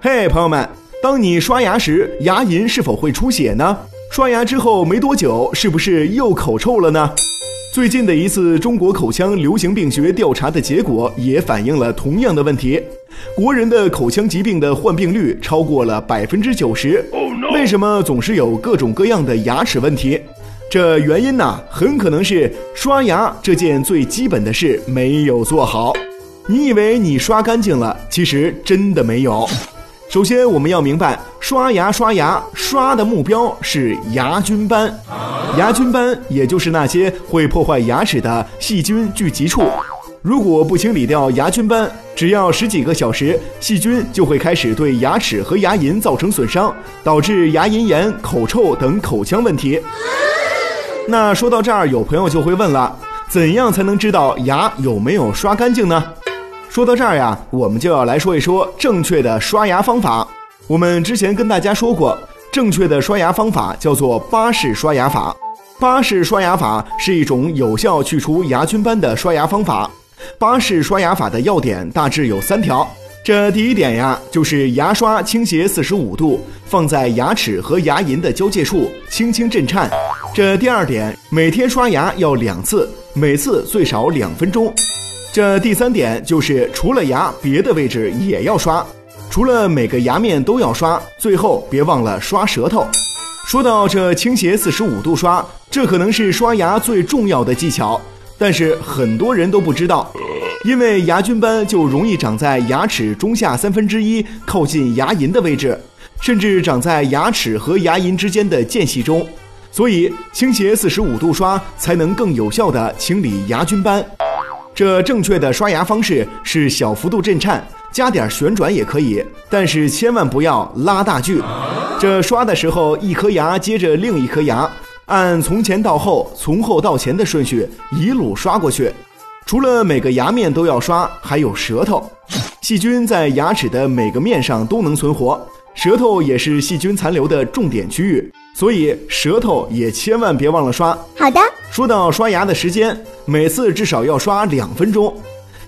嘿，朋友们，当你刷牙时，牙龈是否会出血呢？刷牙之后没多久，是不是又口臭了呢？最近的一次中国口腔流行病学调查的结果也反映了同样的问题。国人的口腔疾病的患病率超过了百分之九十。为什么总是有各种各样的牙齿问题？这原因呢，很可能是刷牙这件最基本的事没有做好。你以为你刷干净了，其实真的没有。首先，我们要明白，刷牙刷牙刷的目标是牙菌斑，牙菌斑也就是那些会破坏牙齿的细菌聚集处。如果不清理掉牙菌斑，只要十几个小时，细菌就会开始对牙齿和牙龈造成损伤，导致牙龈炎、口臭等口腔问题。那说到这儿，有朋友就会问了：怎样才能知道牙有没有刷干净呢？说到这儿呀，我们就要来说一说正确的刷牙方法。我们之前跟大家说过，正确的刷牙方法叫做巴氏刷牙法。巴氏刷牙法是一种有效去除牙菌斑的刷牙方法。巴氏刷牙法的要点大致有三条。这第一点呀，就是牙刷倾斜四十五度，放在牙齿和牙龈的交界处，轻轻震颤。这第二点，每天刷牙要两次，每次最少两分钟。这第三点就是除了牙，别的位置也要刷，除了每个牙面都要刷，最后别忘了刷舌头。说到这倾斜四十五度刷，这可能是刷牙最重要的技巧，但是很多人都不知道，因为牙菌斑就容易长在牙齿中下三分之一靠近牙龈的位置，甚至长在牙齿和牙龈之间的间隙中，所以倾斜四十五度刷才能更有效的清理牙菌斑。这正确的刷牙方式是小幅度震颤，加点旋转也可以，但是千万不要拉大锯。这刷的时候，一颗牙接着另一颗牙，按从前到后、从后到前的顺序一路刷过去。除了每个牙面都要刷，还有舌头。细菌在牙齿的每个面上都能存活，舌头也是细菌残留的重点区域。所以舌头也千万别忘了刷。好的。说到刷牙的时间，每次至少要刷两分钟。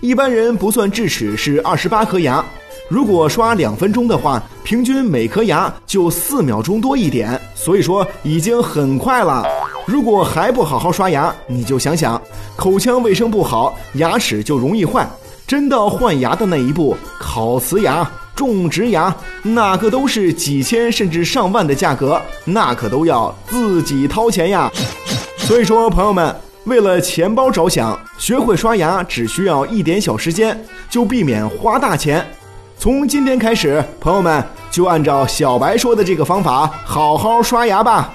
一般人不算智齿是二十八颗牙，如果刷两分钟的话，平均每颗牙就四秒钟多一点，所以说已经很快了。如果还不好好刷牙，你就想想，口腔卫生不好，牙齿就容易坏。真到换牙的那一步，烤瓷牙。种植牙那个都是几千甚至上万的价格，那可都要自己掏钱呀。所以说，朋友们，为了钱包着想，学会刷牙只需要一点小时间，就避免花大钱。从今天开始，朋友们就按照小白说的这个方法好好刷牙吧。